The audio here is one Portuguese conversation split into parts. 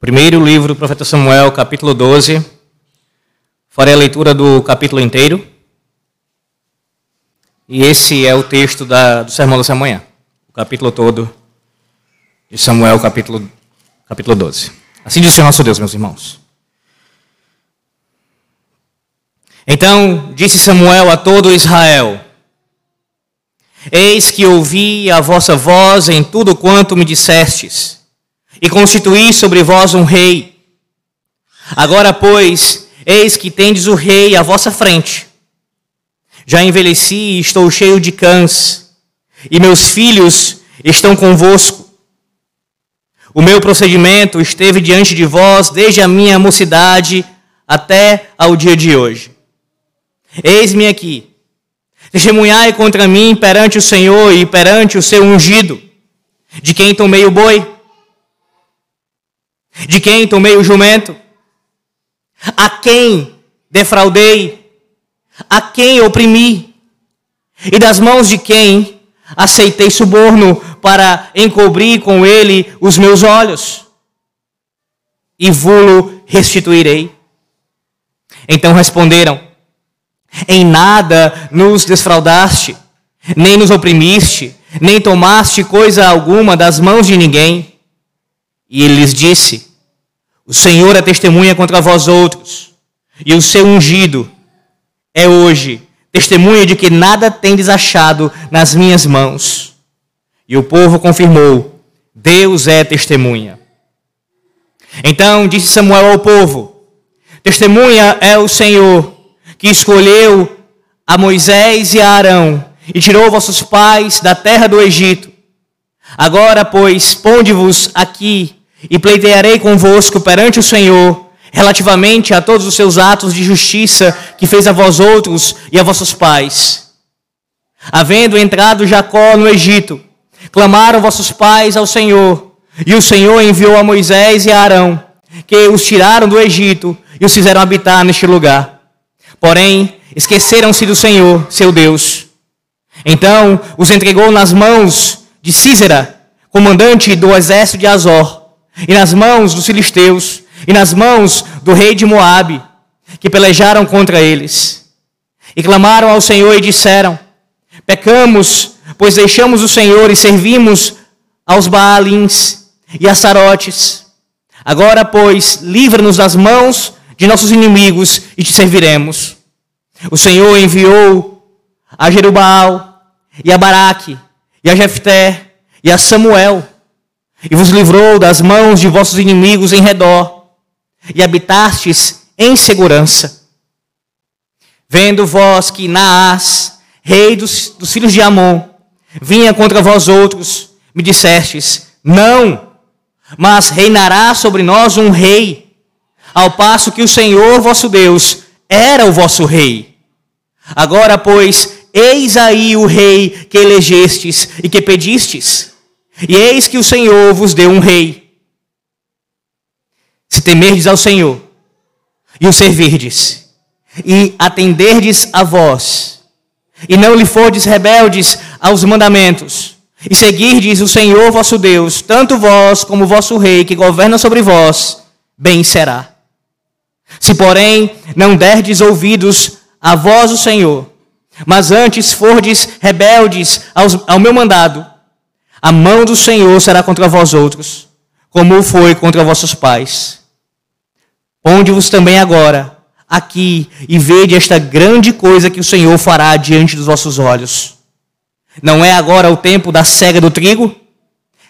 Primeiro livro do profeta Samuel, capítulo 12. Farei a leitura do capítulo inteiro. E esse é o texto da, do sermão dessa manhã. O capítulo todo de Samuel, capítulo, capítulo 12. Assim diz o nosso Deus, meus irmãos. Então disse Samuel a todo Israel: Eis que ouvi a vossa voz em tudo quanto me dissestes, e constituí sobre vós um rei. Agora, pois, eis que tendes o rei à vossa frente. Já envelheci e estou cheio de cães, e meus filhos estão convosco. O meu procedimento esteve diante de vós desde a minha mocidade até ao dia de hoje. Eis-me aqui Testemunhai contra mim perante o Senhor e perante o seu ungido, de quem tomei o boi, de quem tomei o jumento, a quem defraudei, a quem oprimi, e das mãos de quem aceitei suborno para encobrir com ele os meus olhos, e vulo restituirei. Então responderam: em nada nos desfraudaste, nem nos oprimiste, nem tomaste coisa alguma das mãos de ninguém. E ele lhes disse: O Senhor é testemunha contra vós outros, e o seu ungido é hoje testemunha de que nada tendes achado nas minhas mãos. E o povo confirmou: Deus é testemunha. Então disse Samuel ao povo: Testemunha é o Senhor que escolheu a Moisés e a Arão e tirou vossos pais da terra do Egito. Agora, pois, ponde-vos aqui e pleitearei convosco perante o Senhor relativamente a todos os seus atos de justiça que fez a vós outros e a vossos pais. Havendo entrado Jacó no Egito, clamaram vossos pais ao Senhor, e o Senhor enviou a Moisés e a Arão, que os tiraram do Egito e os fizeram habitar neste lugar. Porém, esqueceram-se do Senhor, seu Deus. Então os entregou nas mãos de Císera, comandante do exército de Azor, e nas mãos dos filisteus, e nas mãos do rei de Moabe, que pelejaram contra eles. E clamaram ao Senhor e disseram: Pecamos, pois deixamos o Senhor e servimos aos Baalins e a Sarotes. Agora, pois, livra-nos das mãos de nossos inimigos e te serviremos. O Senhor enviou a Jerubaal e a Baraque e a Jefté e a Samuel e vos livrou das mãos de vossos inimigos em redor e habitastes em segurança. Vendo vós que Naás, rei dos, dos filhos de Amon, vinha contra vós outros, me dissestes: Não, mas reinará sobre nós um rei ao passo que o Senhor vosso Deus era o vosso rei. Agora, pois, eis aí o rei que elegestes e que pedistes, e eis que o Senhor vos deu um rei. Se temerdes ao Senhor, e o servirdes, e atenderdes a vós, e não lhe fordes rebeldes aos mandamentos, e seguirdes o Senhor vosso Deus, tanto vós como o vosso rei que governa sobre vós, bem será. Se, porém, não derdes ouvidos à voz do Senhor, mas antes fordes rebeldes aos, ao meu mandado, a mão do Senhor será contra vós outros, como foi contra vossos pais. Ponde-vos também agora aqui e vede esta grande coisa que o Senhor fará diante dos vossos olhos. Não é agora o tempo da cega do trigo?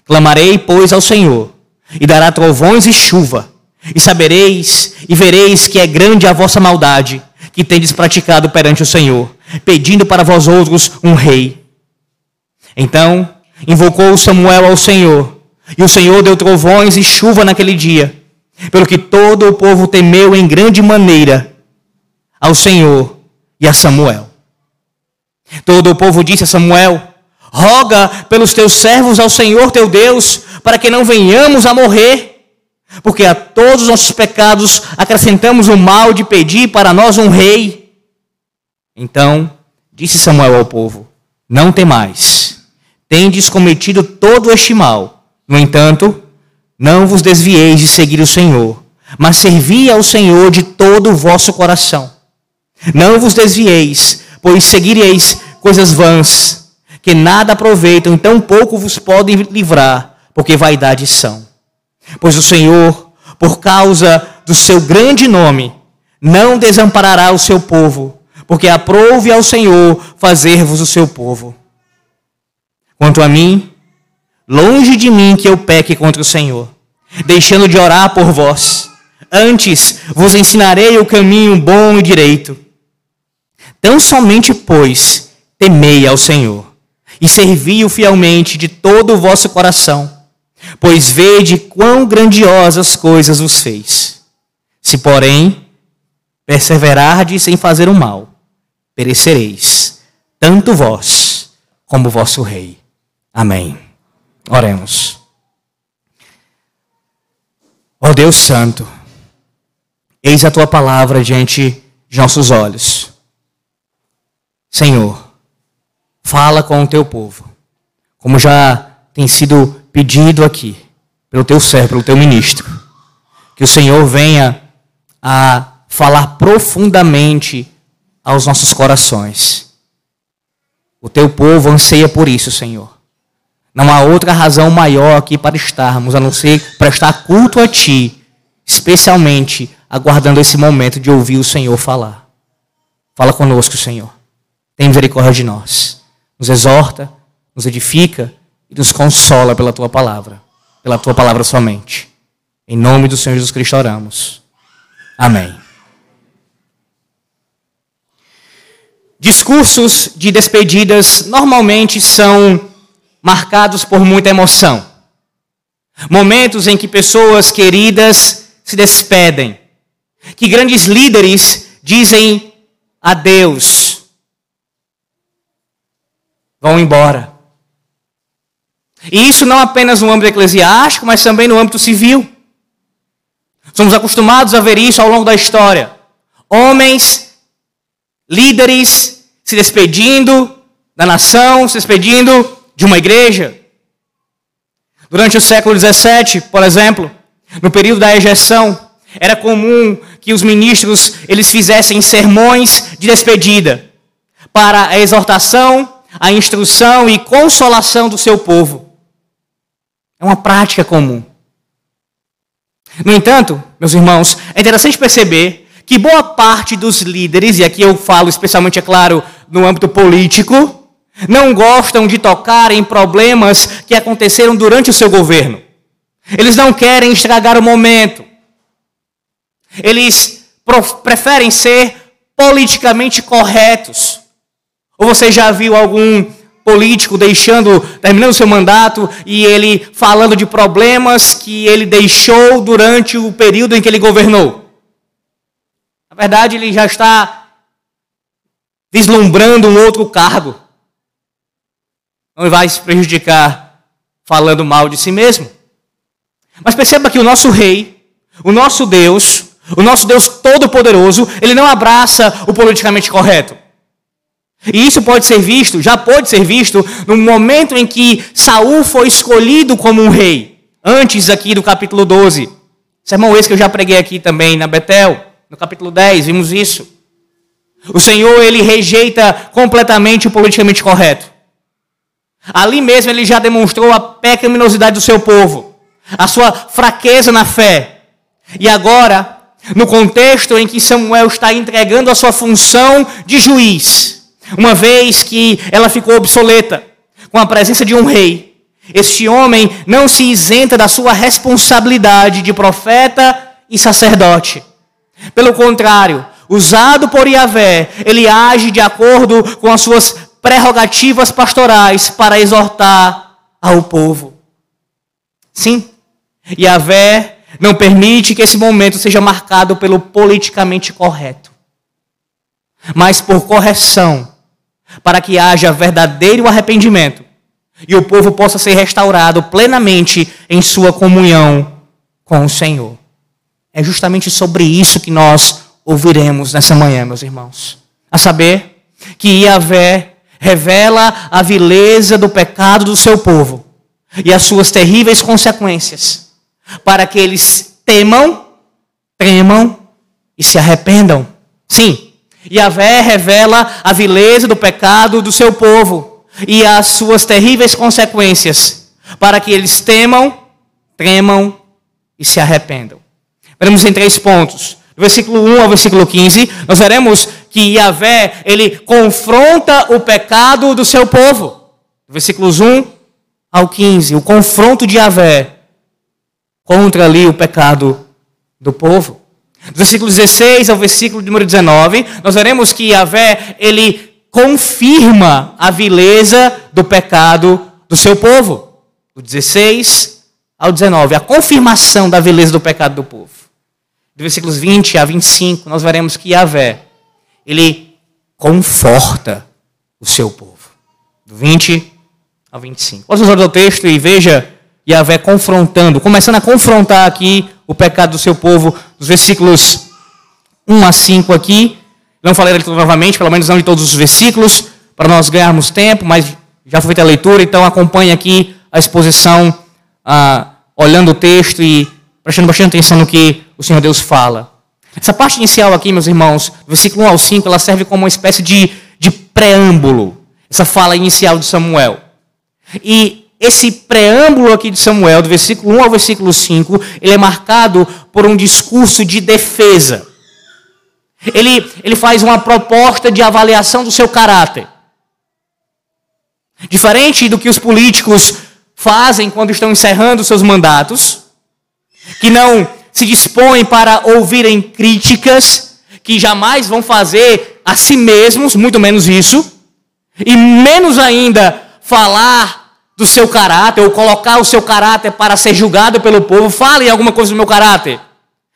Clamarei, pois, ao Senhor, e dará trovões e chuva, e sabereis e vereis que é grande a vossa maldade, que tendes praticado perante o Senhor, pedindo para vós outros um rei. Então invocou Samuel ao Senhor, e o Senhor deu trovões e chuva naquele dia, pelo que todo o povo temeu em grande maneira ao Senhor e a Samuel. Todo o povo disse a Samuel: Roga pelos teus servos ao Senhor teu Deus, para que não venhamos a morrer. Porque a todos os nossos pecados acrescentamos o mal de pedir para nós um rei. Então disse Samuel ao povo: Não temais, tendes cometido todo este mal. No entanto, Não vos desvieis de seguir o Senhor, mas servi ao Senhor de todo o vosso coração. Não vos desvieis, pois seguireis coisas vãs, que nada aproveitam, tão pouco vos podem livrar, porque vaidades são. Pois o Senhor, por causa do seu grande nome, não desamparará o seu povo, porque aprove ao Senhor fazer-vos o seu povo. Quanto a mim, longe de mim que eu peque contra o Senhor, deixando de orar por vós. Antes vos ensinarei o caminho bom e direito. Tão somente, pois, temei ao Senhor e servi-o fielmente de todo o vosso coração, pois vede quão grandiosas coisas vos fez. Se, porém, perseverardes em fazer o mal, perecereis, tanto vós como vosso rei. Amém. Oremos. Ó oh Deus Santo, eis a tua palavra diante de nossos olhos. Senhor, fala com o teu povo, como já tem sido pedido aqui, pelo teu servo, pelo teu ministro. Que o Senhor venha a falar profundamente aos nossos corações. O teu povo anseia por isso, Senhor. Não há outra razão maior aqui para estarmos, a não ser prestar culto a Ti, especialmente aguardando esse momento de ouvir o Senhor falar. Fala conosco, Senhor. Tem misericórdia de nós. Nos exorta, nos edifica e nos consola pela Tua palavra. Pela Tua palavra somente. Em nome do Senhor Jesus Cristo oramos. Amém. Discursos de despedidas normalmente são marcados por muita emoção. Momentos em que pessoas queridas se despedem, que grandes líderes dizem adeus, vão embora. E isso não apenas no âmbito eclesiástico, mas também no âmbito civil. Somos acostumados a ver isso ao longo da história. Homens, líderes se despedindo da nação, se despedindo de uma igreja. Durante o século XVII, por exemplo, no período da ejeção, era comum que os ministros eles fizessem sermões de despedida para a exortação, a instrução e consolação do seu povo. É uma prática comum. No entanto, meus irmãos, é interessante perceber que boa parte dos líderes, e aqui eu falo especialmente, é claro, no âmbito político, não gostam de tocar em problemas que aconteceram durante o seu governo. Eles não querem estragar o momento. Eles preferem ser politicamente corretos. Ou você já viu algum político deixando, terminando seu mandato e ele falando de problemas que ele deixou durante o período em que ele governou? Na verdade, ele já está vislumbrando um outro cargo não vai se prejudicar falando mal de si mesmo. Mas perceba que o nosso rei, o nosso Deus, o nosso Deus todo-poderoso, ele não abraça o politicamente correto. E isso pode ser visto, já pode ser visto, no momento em que Saul foi escolhido como um rei. Antes aqui do capítulo 12. Sermão esse que eu já preguei aqui também na Betel, no capítulo 10, vimos isso. O Senhor, ele rejeita completamente o politicamente correto. Ali mesmo ele já demonstrou a pecaminosidade do seu povo, a sua fraqueza na fé. E agora, no contexto em que Samuel está entregando a sua função de juiz, uma vez que ela ficou obsoleta, com a presença de um rei, este homem não se isenta da sua responsabilidade de profeta e sacerdote. Pelo contrário, usado por Yahvé, ele age de acordo com as suas prerrogativas pastorais para exortar ao povo. Sim, Yahvé não permite que esse momento seja marcado pelo politicamente correto, mas por correção, para que haja verdadeiro arrependimento e o povo possa ser restaurado plenamente em sua comunhão com o Senhor. É justamente sobre isso que nós ouviremos nessa manhã, meus irmãos. A saber, que Yahvé revela a vileza do pecado do seu povo e as suas terríveis consequências, para que eles temam, tremam e se arrependam. Sim, Yahvé revela a vileza do pecado do seu povo e as suas terríveis consequências, para que eles temam, tremam e se arrependam. Veremos em três pontos. Do versículo 1 ao versículo 15, nós veremos que Yahvé, ele confronta o pecado do seu povo. Versículos 1 ao 15, o confronto de Yahvé contra ali o pecado do povo. Versículo 16 ao versículo número 19, nós veremos que Yahvé, ele confirma a vileza do pecado do seu povo. Do 16 ao 19, a confirmação da vileza do pecado do povo. Do versículos 20 a 25, nós veremos que Yahvé, ele conforta o seu povo. Do 20 ao 25. Olha os o texto e veja Yahvé confrontando, começando a confrontar aqui o pecado do seu povo, dos versículos 1 a 5 aqui. Não falei novamente, pelo menos não de todos os versículos, para nós ganharmos tempo, mas já foi feita a leitura, então acompanhe aqui a exposição, ah, olhando o texto e prestando bastante atenção no que o Senhor Deus fala. Essa parte inicial aqui, meus irmãos, versículo 1 ao 5, ela serve como uma espécie de, de preâmbulo, essa fala inicial de Samuel. E esse preâmbulo aqui de Samuel, do versículo 1 ao versículo 5, ele é marcado por um discurso de defesa. Ele, ele faz uma proposta de avaliação do seu caráter. Diferente do que os políticos fazem quando estão encerrando seus mandatos, que não se dispõem para ouvirem críticas, que jamais vão fazer a si mesmos, muito menos isso, e menos ainda falar do seu caráter, ou colocar o seu caráter para ser julgado pelo povo, fale alguma coisa do meu caráter.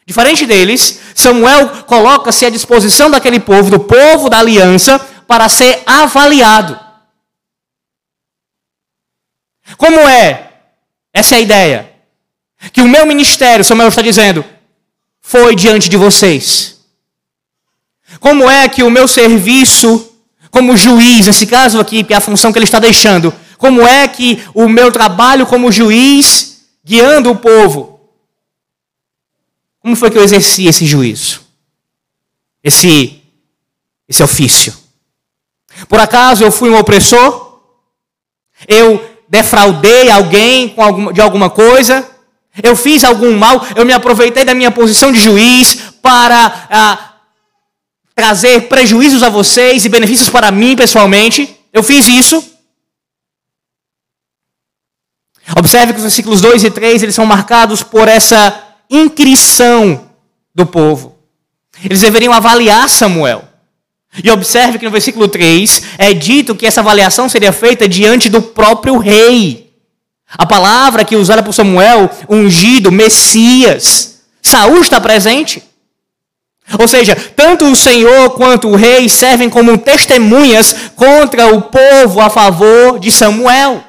Diferente deles, Samuel coloca-se à disposição daquele povo, do povo da aliança, para ser avaliado. Como é? Essa é a ideia. Que o meu ministério, Samuel está dizendo, foi diante de vocês. Como é que o meu serviço como juiz, nesse caso aqui, que é a função que ele está deixando, como é que o meu trabalho como juiz, guiando o povo, como foi que eu exerci esse juízo? Esse, esse ofício? Por acaso eu fui um opressor? Eu defraudei alguém de alguma coisa? Eu fiz algum mal? Eu me aproveitei da minha posição de juiz para ah, trazer prejuízos a vocês e benefícios para mim pessoalmente? Eu fiz isso? Observe que os versículos 2 e 3 eles são marcados por essa inquirição do povo. Eles deveriam avaliar Samuel. E observe que no versículo 3 é dito que essa avaliação seria feita diante do próprio rei. A palavra que usada por Samuel, ungido, Messias. Saul está presente. Ou seja, tanto o Senhor quanto o rei servem como testemunhas contra o povo a favor de Samuel.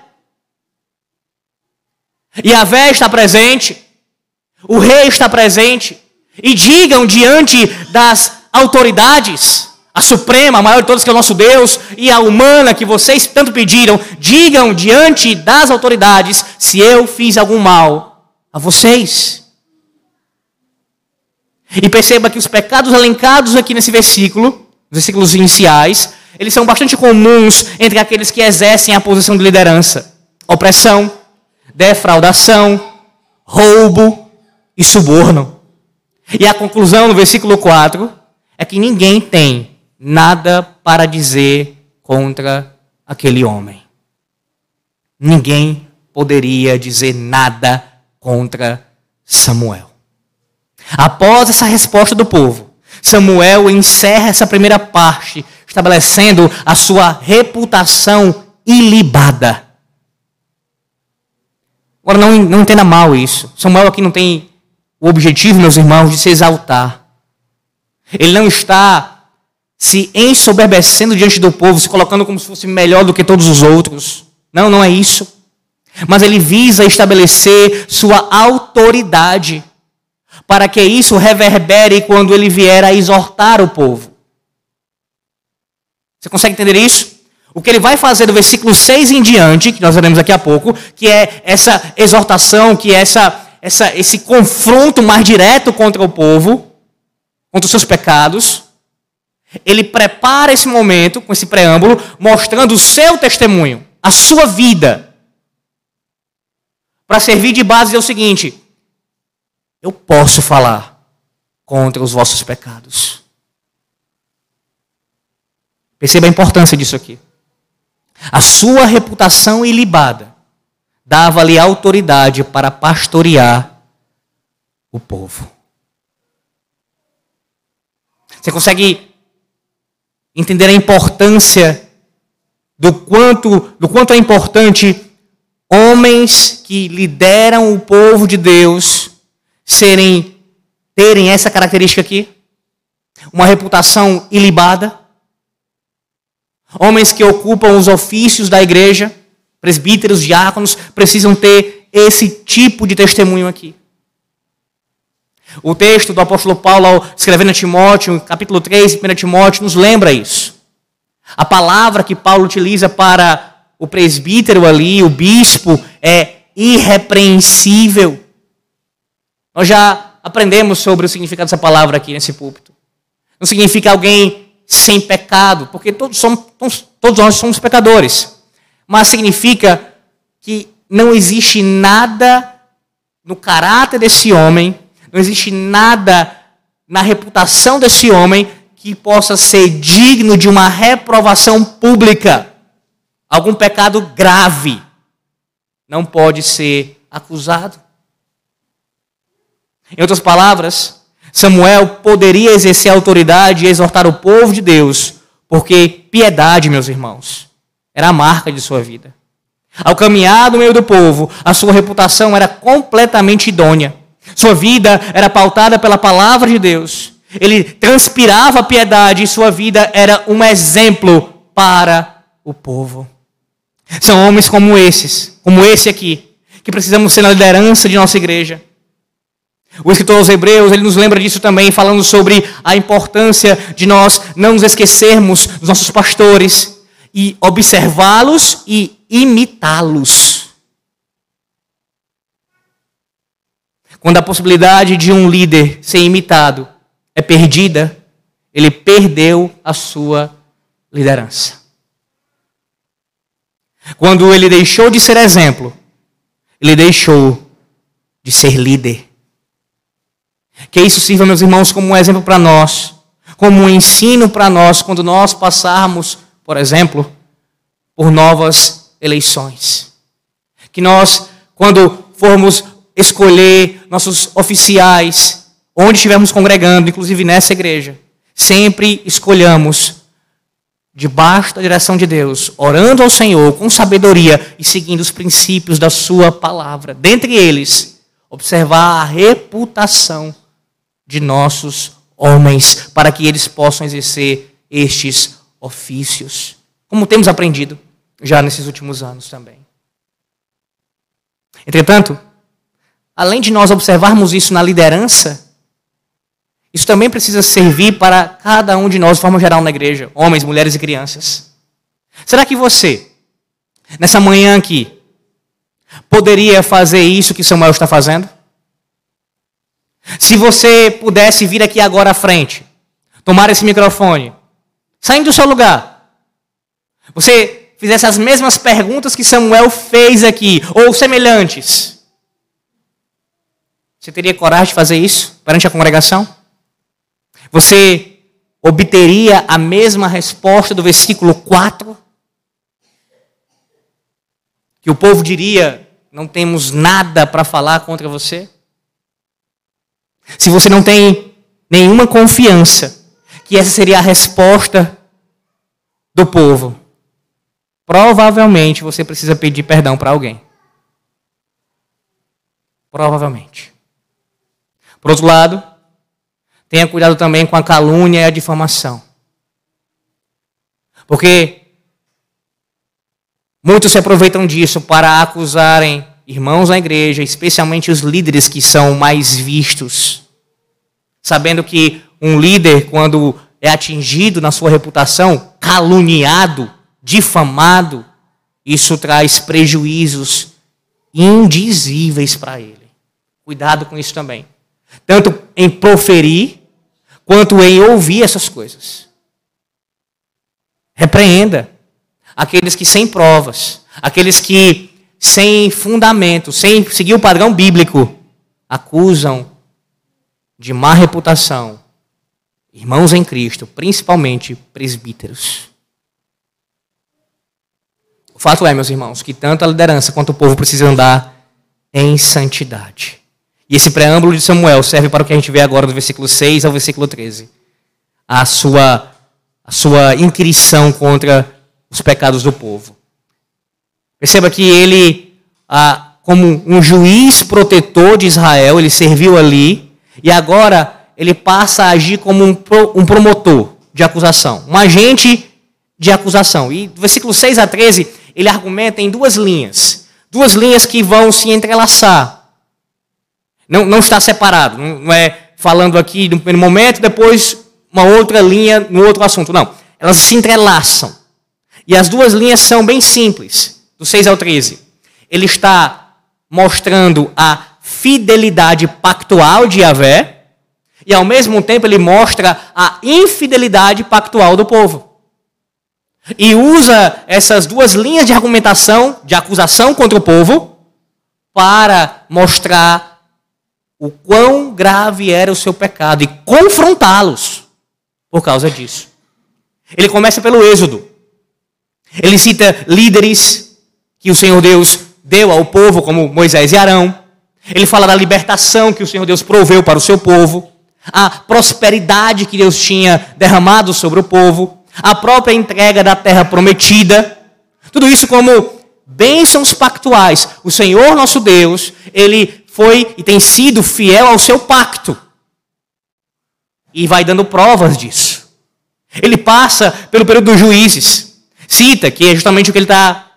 E a vé está presente, o rei está presente, e digam diante das autoridades, a suprema, a maior de todas que é o nosso Deus, e a humana que vocês tanto pediram, digam diante das autoridades se eu fiz algum mal a vocês. E perceba que os pecados elencados aqui nesse versículo, versículos iniciais, eles são bastante comuns entre aqueles que exercem a posição de liderança: opressão, defraudação, roubo e suborno. E a conclusão no versículo 4 é que ninguém tem nada para dizer contra aquele homem. Ninguém poderia dizer nada contra Samuel. Após essa resposta do povo, Samuel encerra essa primeira parte, estabelecendo a sua reputação ilibada. Agora, não, não entenda mal isso. Samuel aqui não tem o objetivo, meus irmãos, de se exaltar. Ele não está se ensoberbecendo diante do povo, se colocando como se fosse melhor do que todos os outros. Não, não é isso. Mas ele visa estabelecer sua autoridade, para que isso reverbere quando ele vier a exortar o povo. Você consegue entender isso? O que ele vai fazer do versículo 6 em diante, que nós veremos daqui a pouco, que é essa exortação, que é essa, essa, esse confronto mais direto contra o povo, contra os seus pecados, ele prepara esse momento, com esse preâmbulo, mostrando o seu testemunho, a sua vida, para servir de base é o seguinte: eu posso falar contra os vossos pecados. Perceba a importância disso aqui. A sua reputação ilibada dava-lhe autoridade para pastorear o povo. Você consegue entender a importância do quanto, do quanto é importante homens que lideram o povo de Deus serem terem essa característica aqui? Uma reputação ilibada? Homens que ocupam os ofícios da igreja, presbíteros, diáconos, precisam ter esse tipo de testemunho aqui. O texto do apóstolo Paulo, escrevendo a Timóteo, capítulo 3, 1 Timóteo, nos lembra isso. A palavra que Paulo utiliza para o presbítero ali, o bispo, é irrepreensível. Nós já aprendemos sobre o significado dessa palavra aqui nesse púlpito. Não significa alguém sem pecado, porque todos, somos, todos nós somos pecadores. Mas significa que não existe nada no caráter desse homem, não existe nada na reputação desse homem que possa ser digno de uma reprovação pública. Algum pecado grave não pode ser acusado. Em outras palavras, Samuel poderia exercer autoridade e exortar o povo de Deus, porque piedade, meus irmãos, era a marca de sua vida. Ao caminhar no meio do povo, a sua reputação era completamente idônea. Sua vida era pautada pela palavra de Deus. Ele transpirava piedade e sua vida era um exemplo para o povo. São homens como esses, como esse aqui, que precisamos ser na liderança de nossa igreja. O escritor aos Hebreus, ele nos lembra disso também, falando sobre a importância de nós não nos esquecermos dos nossos pastores e observá-los e imitá-los. Quando a possibilidade de um líder ser imitado é perdida, ele perdeu a sua liderança. Quando ele deixou de ser exemplo, ele deixou de ser líder. Que isso sirva, meus irmãos, como um exemplo para nós, como um ensino para nós quando nós passarmos, por exemplo, por novas eleições. Que nós, quando formos escolher nossos oficiais, onde estivermos congregando, inclusive nessa igreja, sempre escolhamos debaixo da direção de Deus, orando ao Senhor com sabedoria e seguindo os princípios da Sua palavra. Dentre eles, observar a reputação de nossos homens, para que eles possam exercer estes ofícios, como temos aprendido já nesses últimos anos também. Entretanto, além de nós observarmos isso na liderança, isso também precisa servir para cada um de nós de forma geral na igreja, homens, mulheres e crianças. Será que você, nessa manhã aqui, poderia fazer isso que Samuel está fazendo? Se você pudesse vir aqui agora à frente, tomar esse microfone, saindo do seu lugar, você fizesse as mesmas perguntas que Samuel fez aqui, ou semelhantes, você teria coragem de fazer isso perante a congregação? você obteria a mesma resposta do versículo 4? Que o povo diria: não temos nada para falar contra você? Se você não tem nenhuma confiança que essa seria a resposta do povo, provavelmente você precisa pedir perdão para alguém. Provavelmente. Por outro lado, Tenha cuidado também com a calúnia e a difamação. Porque muitos se aproveitam disso para acusarem irmãos na igreja, especialmente os líderes que são mais vistos. Sabendo que um líder, quando é atingido na sua reputação, caluniado, difamado, isso traz prejuízos indizíveis para ele. Cuidado com isso também. Tanto em proferir, quanto em ouvir essas coisas. Repreenda aqueles que sem provas, aqueles que sem fundamento, sem seguir o padrão bíblico, acusam de má reputação irmãos em Cristo, principalmente presbíteros. O fato é, meus irmãos, que tanto a liderança quanto o povo precisam andar em santidade. E esse preâmbulo de Samuel serve para o que a gente vê agora do versículo 6 ao versículo 13. A sua, a sua inquirição contra os pecados do povo. Perceba que ele, ah, como um juiz protetor de Israel, ele serviu ali, e agora ele passa a agir como um, um promotor de acusação, um agente de acusação. E do versículo 6 a 13, ele argumenta em duas linhas. Duas linhas que vão se entrelaçar. Não, não está separado. Não, é falando aqui no primeiro momento, depois uma outra linha no outro assunto. Não. Elas se entrelaçam. E as duas linhas são bem simples. Do 6 ao 13. Ele está mostrando a fidelidade pactual de Yahvé e ao mesmo tempo ele mostra a infidelidade pactual do povo. E usa essas duas linhas de argumentação, de acusação contra o povo, para mostrar o quão grave era o seu pecado e confrontá-los por causa disso. Ele começa pelo Êxodo. Ele cita líderes que o Senhor Deus deu ao povo, como Moisés e Arão. Ele fala da libertação que o Senhor Deus proveu para o seu povo a prosperidade que Deus tinha derramado sobre o povo, a própria entrega da terra prometida, tudo isso como bênçãos pactuais. O Senhor nosso Deus, ele foi e tem sido fiel ao seu pacto. E vai dando provas disso. Ele passa pelo período dos juízes. Cita que é justamente o que ele está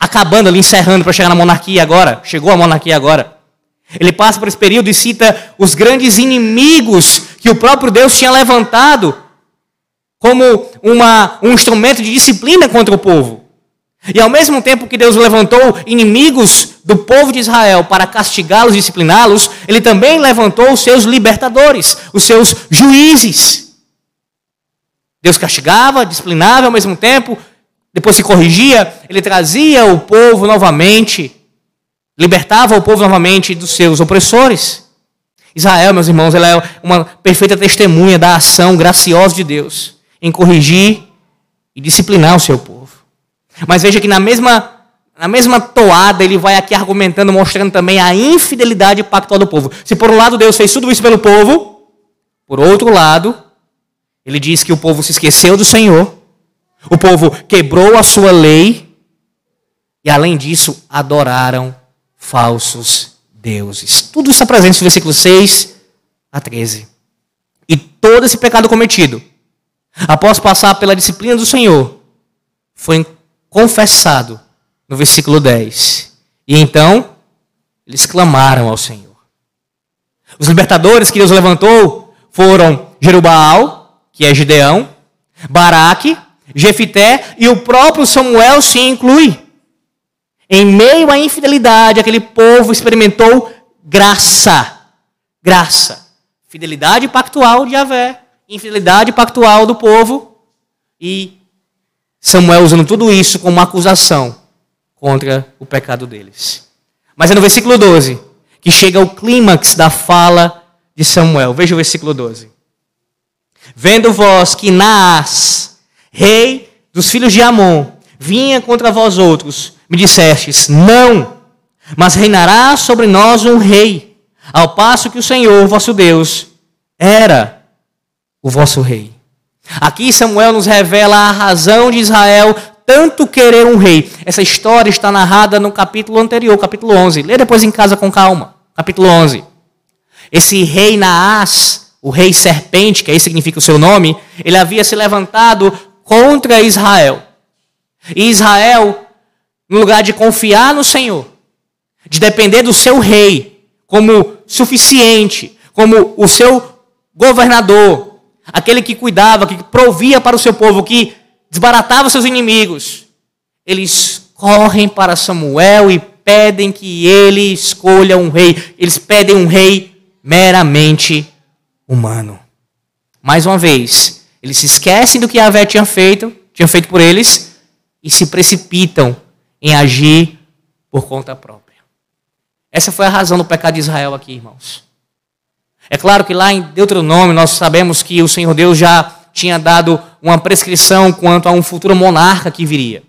acabando ali, encerrando para chegar na monarquia agora. Chegou a monarquia agora. Ele passa por esse período e cita os grandes inimigos que o próprio Deus tinha levantado como uma, um instrumento de disciplina contra o povo. E ao mesmo tempo que Deus levantou inimigos do povo de Israel para castigá-los, discipliná-los, ele também levantou os seus libertadores, os seus juízes. Deus castigava, disciplinava ao mesmo tempo, depois se corrigia, ele trazia o povo novamente libertava o povo novamente dos seus opressores. Israel, meus irmãos, ela é uma perfeita testemunha da ação graciosa de Deus em corrigir e disciplinar o seu povo. Mas veja que na mesma, na mesma toada ele vai aqui argumentando, mostrando também a infidelidade pactual do povo. Se por um lado Deus fez tudo isso pelo povo, por outro lado, ele diz que o povo se esqueceu do Senhor, o povo quebrou a sua lei e além disso adoraram falsos deuses. Tudo isso está presente no versículo 6 a 13. E todo esse pecado cometido, após passar pela disciplina do Senhor, foi confessado no versículo 10. E então, eles clamaram ao Senhor. Os libertadores que Deus levantou foram Jerubal, que é Gideão, Baraque, Jefité e o próprio Samuel se inclui. Em meio à infidelidade, aquele povo experimentou graça. Graça. Fidelidade pactual de Javé, infidelidade pactual do povo e Samuel usando tudo isso como uma acusação contra o pecado deles. Mas é no versículo 12 que chega o clímax da fala de Samuel. Veja o versículo 12. Vendo vós que Naas, rei dos filhos de Amon, vinha contra vós outros, me dissestes: Não, mas reinará sobre nós um rei, ao passo que o Senhor, vosso Deus, era o vosso rei. Aqui Samuel nos revela a razão de Israel tanto querer um rei. Essa história está narrada no capítulo anterior, capítulo 11. Lê depois em casa com calma. Capítulo 11. Esse rei Naás, o rei serpente, que aí significa o seu nome, ele havia se levantado contra Israel. E Israel no lugar de confiar no Senhor, de depender do seu rei como suficiente, como o seu governador, aquele que cuidava, que provia para o seu povo, que desbaratava seus inimigos, eles correm para Samuel e pedem que ele escolha um rei. Eles pedem um rei meramente humano. Mais uma vez, eles se esquecem do que Yahvé tinha feito, tinha feito por eles, e se precipitam em agir por conta própria. Essa foi a razão do pecado de Israel aqui, irmãos. É claro que lá em Deuteronômio nós sabemos que o Senhor Deus já tinha dado uma prescrição quanto a um futuro monarca que viria.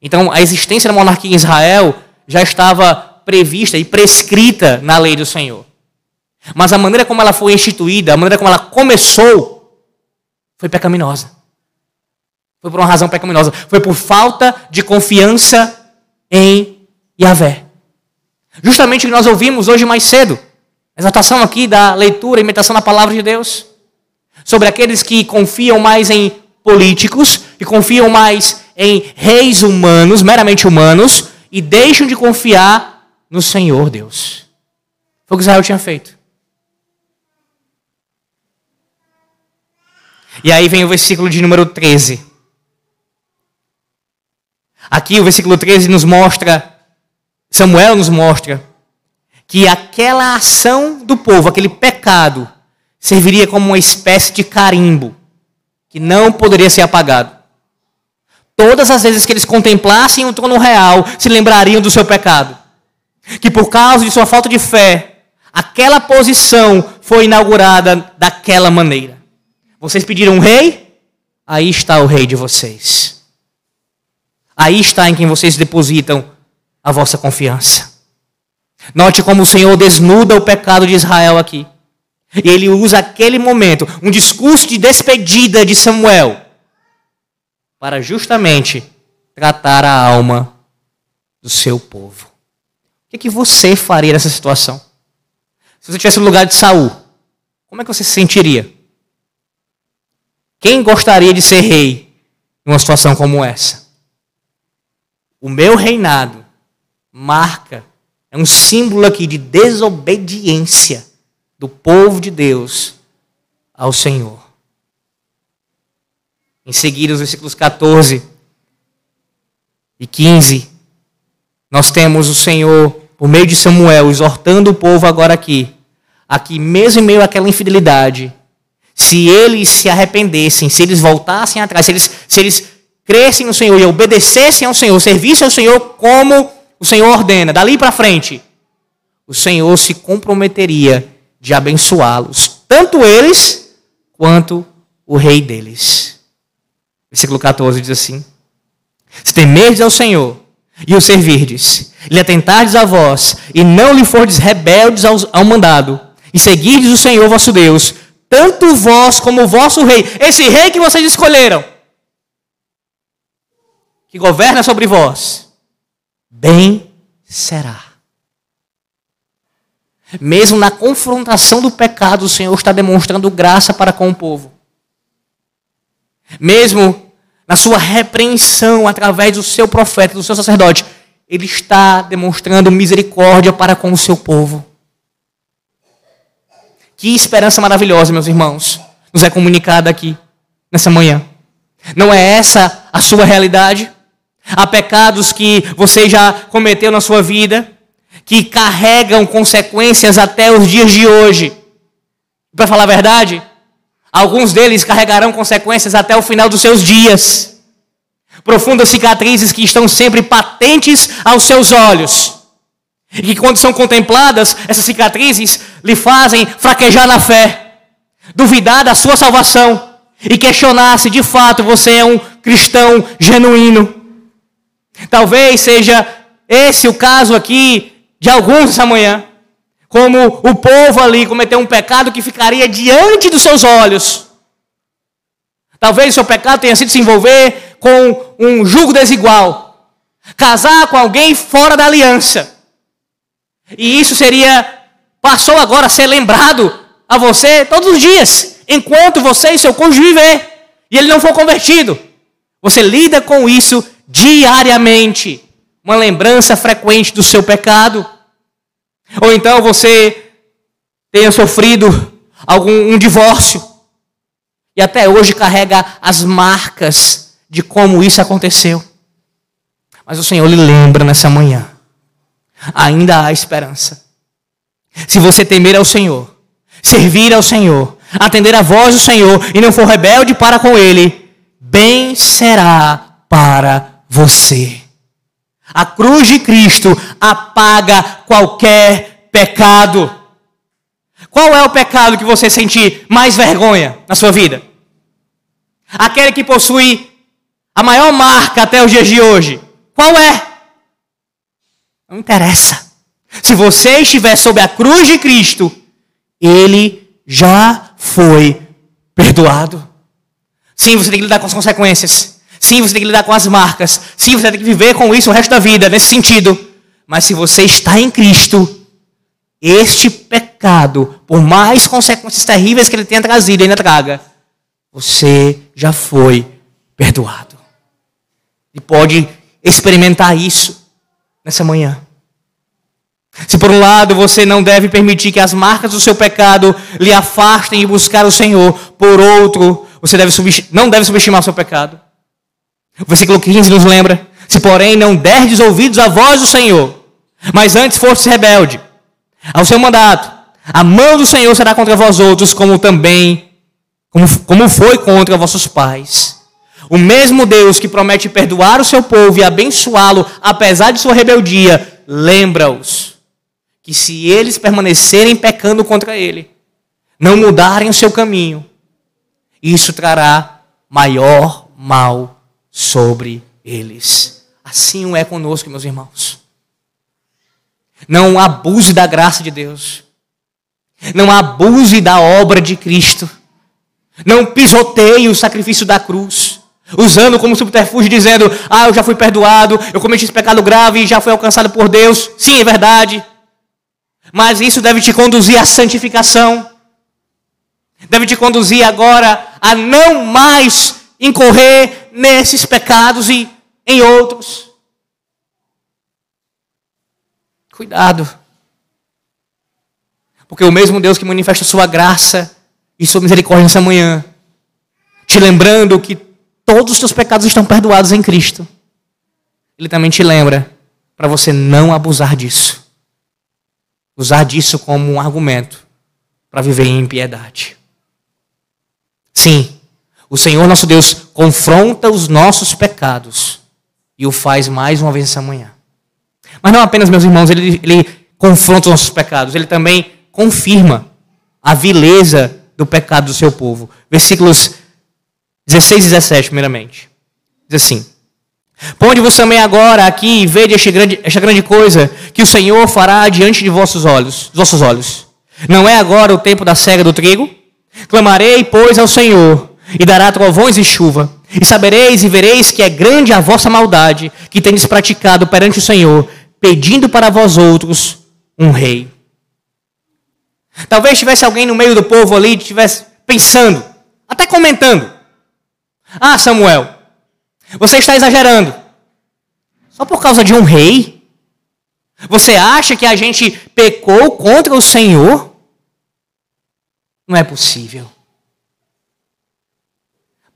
Então, a existência da monarquia em Israel já estava prevista e prescrita na lei do Senhor. Mas a maneira como ela foi instituída, a maneira como ela começou, foi pecaminosa. Foi por uma razão pecaminosa. Foi por falta de confiança em Yahvé. Justamente o que nós ouvimos hoje mais cedo. Exaltação aqui da leitura e imitação da palavra de Deus. Sobre aqueles que confiam mais em políticos, que confiam mais em reis humanos, meramente humanos, e deixam de confiar no Senhor Deus. Foi o que Israel tinha feito. E aí vem o versículo de número 13. Aqui o versículo 13 nos mostra, Samuel nos mostra, que aquela ação do povo, aquele pecado, serviria como uma espécie de carimbo, que não poderia ser apagado. Todas as vezes que eles contemplassem o trono real, se lembrariam do seu pecado. Que por causa de sua falta de fé, aquela posição foi inaugurada daquela maneira. Vocês pediram um rei? Aí está o rei de vocês. Aí está em quem vocês depositam a vossa confiança. Note como o Senhor desnuda o pecado de Israel aqui. E ele usa aquele momento, um discurso de despedida de Samuel, para justamente tratar a alma do seu povo. O que, é que você faria nessa situação? Se você estivesse no lugar de Saul, como é que você se sentiria? Quem gostaria de ser rei numa situação como essa? O meu reinado marca, é um símbolo aqui de desobediência do povo de Deus ao Senhor. Em seguida, os versículos 14 e 15, nós temos o Senhor, por meio de Samuel, exortando o povo agora aqui, aqui mesmo em meio àquela infidelidade, se eles se arrependessem, se eles voltassem atrás, se eles, se eles crescem no Senhor e obedecessem ao Senhor, servissem ao Senhor como o Senhor ordena, dali para frente, o Senhor se comprometeria de abençoá-los, tanto eles quanto o rei deles. Versículo 14 diz assim: Se temerdes ao Senhor e o servirdes, lhe atentardes a vós, e não lhe fordes rebeldes ao, ao mandado, e seguirdes o Senhor vosso Deus, tanto vós como o vosso rei, esse rei que vocês escolheram, que governa sobre vós, bem será. Mesmo na confrontação do pecado, o Senhor está demonstrando graça para com o povo. Mesmo na sua repreensão através do seu profeta, do seu sacerdote, ele está demonstrando misericórdia para com o seu povo. Que esperança maravilhosa, meus irmãos, nos é comunicada aqui nessa manhã. Não é essa a sua realidade? Há pecados que você já cometeu na sua vida que carregam consequências até os dias de hoje. Para falar a verdade, alguns deles carregarão consequências até o final dos seus dias. Profundas cicatrizes que estão sempre patentes aos seus olhos. E que quando são contempladas, essas cicatrizes lhe fazem fraquejar na fé, duvidar da sua salvação e questionar se de fato você é um cristão genuíno. Talvez seja esse o caso aqui de alguns essa manhã. Como o povo ali cometeu um pecado que ficaria diante dos seus olhos. Talvez o seu pecado tenha sido se envolver com um jugo desigual. Casar com alguém fora da aliança e isso seria, passou agora a ser lembrado a você todos os dias, enquanto você e seu cônjuge viver, e ele não for convertido. Você lida com isso diariamente, uma lembrança frequente do seu pecado. Ou então você tenha sofrido algum um divórcio e até hoje carrega as marcas de como isso aconteceu. Mas o Senhor lhe lembra nessa manhã. Ainda há esperança. Se você temer ao Senhor, servir ao Senhor, atender a voz do Senhor e não for rebelde para com Ele, bem será para você. A cruz de Cristo apaga qualquer pecado. Qual é o pecado que você sentir mais vergonha na sua vida? Aquele que possui a maior marca até os dias de hoje. Qual é? Não interessa. Se você estiver sob a cruz de Cristo, ele já foi perdoado. Sim, você tem que lidar com as consequências. Sim, você tem que lidar com as marcas. Sim, você tem que viver com isso o resto da vida, nesse sentido. Mas se você está em Cristo, este pecado, por mais consequências terríveis que ele tenha trazido e ainda traga, você já foi perdoado. E pode experimentar isso nessa manhã. Se por um lado você não deve permitir que as marcas do seu pecado lhe afastem de buscar o Senhor, por outro, você deve não deve subestimar o seu pecado. O versículo 15 nos lembra: Se porém não derdes ouvidos à voz do Senhor, mas antes fosse rebelde ao seu mandato, a mão do Senhor será contra vós outros, como também, como, como foi contra vossos pais. O mesmo Deus que promete perdoar o seu povo e abençoá-lo, apesar de sua rebeldia, lembra-os que se eles permanecerem pecando contra ele, não mudarem o seu caminho, isso trará maior mal sobre eles. Assim é conosco, meus irmãos. Não abuse da graça de Deus. Não abuse da obra de Cristo. Não pisoteie o sacrifício da cruz. Usando como subterfúgio, dizendo: Ah, eu já fui perdoado, eu cometi esse pecado grave e já fui alcançado por Deus. Sim, é verdade. Mas isso deve te conduzir à santificação. Deve te conduzir agora a não mais incorrer nesses pecados e em outros. Cuidado. Porque o mesmo Deus que manifesta sua graça e sua misericórdia nessa manhã, te lembrando que todos os seus pecados estão perdoados em Cristo, Ele também te lembra para você não abusar disso. Usar disso como um argumento para viver em impiedade. Sim, o Senhor nosso Deus confronta os nossos pecados e o faz mais uma vez essa manhã. Mas não apenas, meus irmãos, ele, ele confronta os nossos pecados, ele também confirma a vileza do pecado do seu povo. Versículos 16 e 17, primeiramente. Diz assim: Ponde-vos também agora aqui e vede esta grande, esta grande coisa que o Senhor fará diante de vossos olhos, vossos olhos. Não é agora o tempo da cega do trigo? Clamarei, pois, ao Senhor, e dará trovões e chuva. E sabereis e vereis que é grande a vossa maldade que tendes praticado perante o Senhor, pedindo para vós outros um rei. Talvez tivesse alguém no meio do povo ali, estivesse pensando, até comentando. Ah, Samuel, você está exagerando. Só por causa de um rei? Você acha que a gente pecou contra o Senhor? Não é possível.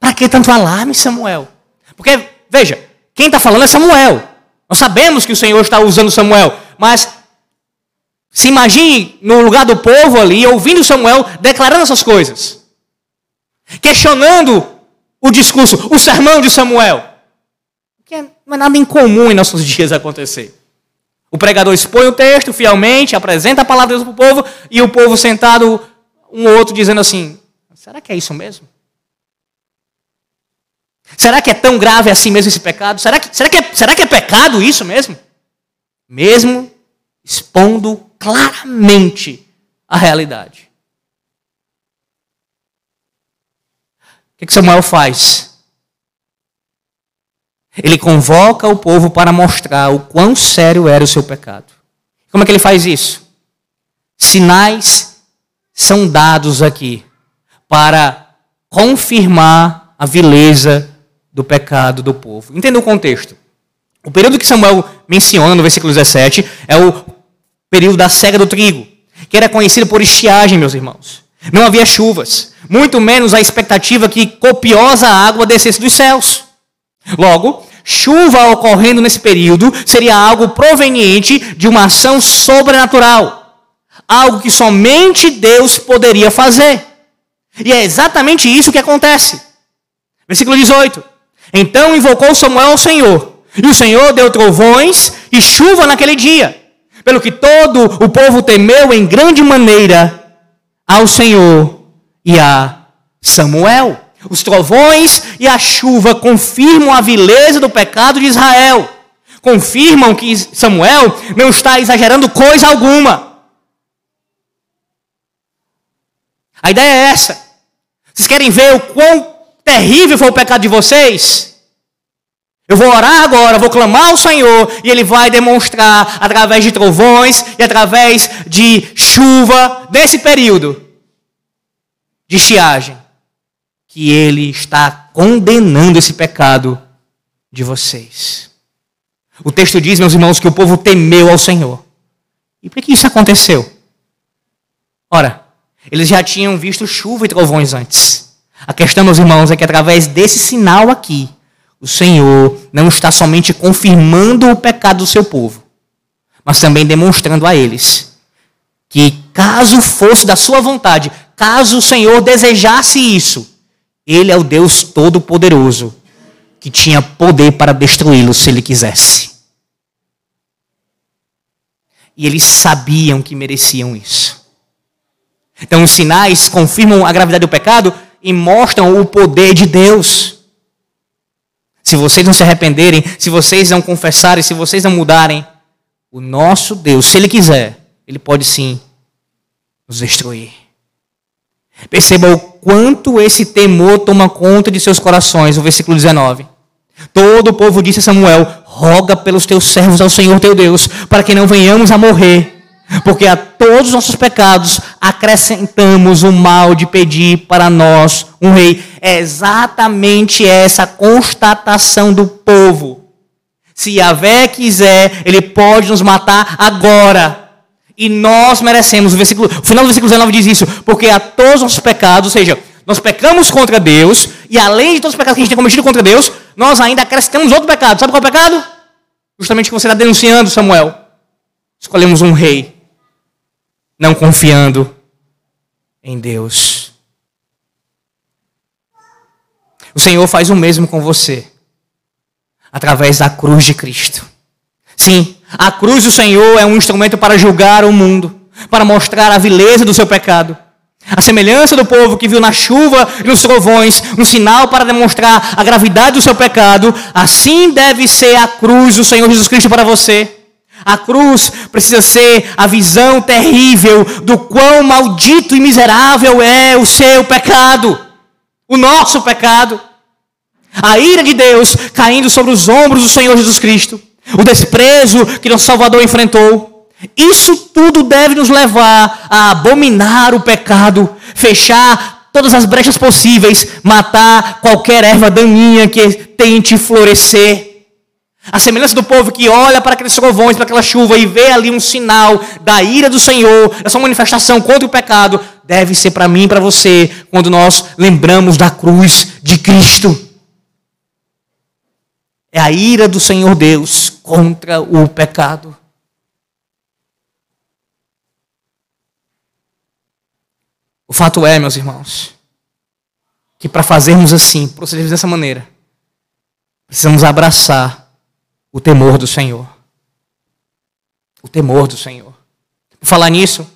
Para que tanto alarme, Samuel? Porque, veja, quem está falando é Samuel. Nós sabemos que o Senhor está usando Samuel, mas se imagine no lugar do povo ali, ouvindo Samuel declarando essas coisas, questionando o discurso, o sermão de Samuel. Que não é nada incomum em nossos dias acontecer. O pregador expõe o texto fielmente, apresenta a palavra de Deus para o povo, e o povo sentado, um ou outro, dizendo assim: será que é isso mesmo? Será que é tão grave assim mesmo esse pecado? Será que, será que, é, será que é pecado isso mesmo? Mesmo expondo claramente a realidade. O que Samuel faz? Ele convoca o povo para mostrar o quão sério era o seu pecado. Como é que ele faz isso? Sinais são dados aqui para confirmar a vileza do pecado do povo. Entenda o contexto. O período que Samuel menciona no versículo 17 é o período da cega do trigo, que era conhecido por estiagem, meus irmãos. Não havia chuvas, muito menos a expectativa que copiosa água descesse dos céus. Logo, chuva ocorrendo nesse período seria algo proveniente de uma ação sobrenatural. Algo que somente Deus poderia fazer. E é exatamente isso que acontece. Versículo 18. Então invocou Samuel ao Senhor, e o Senhor deu trovões e chuva naquele dia, pelo que todo o povo temeu em grande maneira ao Senhor e a Samuel. Os trovões e a chuva confirmam a vileza do pecado de Israel. Confirmam que Samuel não está exagerando coisa alguma. A ideia é essa. Vocês querem ver o quão terrível foi o pecado de vocês? Eu vou orar agora, vou clamar ao Senhor e Ele vai demonstrar através de trovões e através de chuva desse período de estiagem que Ele está condenando esse pecado de vocês. O texto diz, meus irmãos, que o povo temeu ao Senhor. E por que isso aconteceu? Ora, eles já tinham visto chuva e trovões antes. A questão, meus irmãos, é que através desse sinal aqui, o Senhor não está somente confirmando o pecado do seu povo, mas também demonstrando a eles que, caso fosse da sua vontade, caso o Senhor desejasse isso, Ele é o Deus Todo-Poderoso, que tinha poder para destruí-los se Ele quisesse. E eles sabiam que mereciam isso. Então, os sinais confirmam a gravidade do pecado e mostram o poder de Deus. Se vocês não se arrependerem, se vocês não confessarem, se vocês não mudarem, o nosso Deus, se Ele quiser, Ele pode sim nos destruir. Perceba o quanto esse temor toma conta de seus corações, o versículo 19. Todo o povo disse a Samuel: Roga pelos teus servos ao Senhor teu Deus, para que não venhamos a morrer. Porque a todos os nossos pecados acrescentamos o mal de pedir para nós um rei. É exatamente essa constatação do povo. Se Yahvé quiser, ele pode nos matar agora. E nós merecemos. O, versículo, o final do versículo 19 diz isso. Porque a todos os nossos pecados, ou seja, nós pecamos contra Deus, e além de todos os pecados que a gente tem cometido contra Deus, nós ainda acrescentamos outro pecado. Sabe qual é o pecado? Justamente que você está denunciando, Samuel. Escolhemos um rei, não confiando em Deus. O Senhor faz o mesmo com você, através da cruz de Cristo. Sim, a cruz do Senhor é um instrumento para julgar o mundo, para mostrar a vileza do seu pecado. A semelhança do povo que viu na chuva e nos trovões um sinal para demonstrar a gravidade do seu pecado, assim deve ser a cruz do Senhor Jesus Cristo para você. A cruz precisa ser a visão terrível do quão maldito e miserável é o seu pecado, o nosso pecado. A ira de Deus caindo sobre os ombros do Senhor Jesus Cristo, o desprezo que nosso Salvador enfrentou. Isso tudo deve nos levar a abominar o pecado, fechar todas as brechas possíveis, matar qualquer erva daninha que tente florescer. A semelhança do povo que olha para aqueles trovões, para aquela chuva e vê ali um sinal da ira do Senhor, da sua manifestação contra o pecado, deve ser para mim e para você quando nós lembramos da cruz de Cristo. É a ira do Senhor Deus contra o pecado. O fato é, meus irmãos, que para fazermos assim, procedermos dessa maneira, precisamos abraçar o temor do Senhor. O temor do Senhor. Por falar nisso,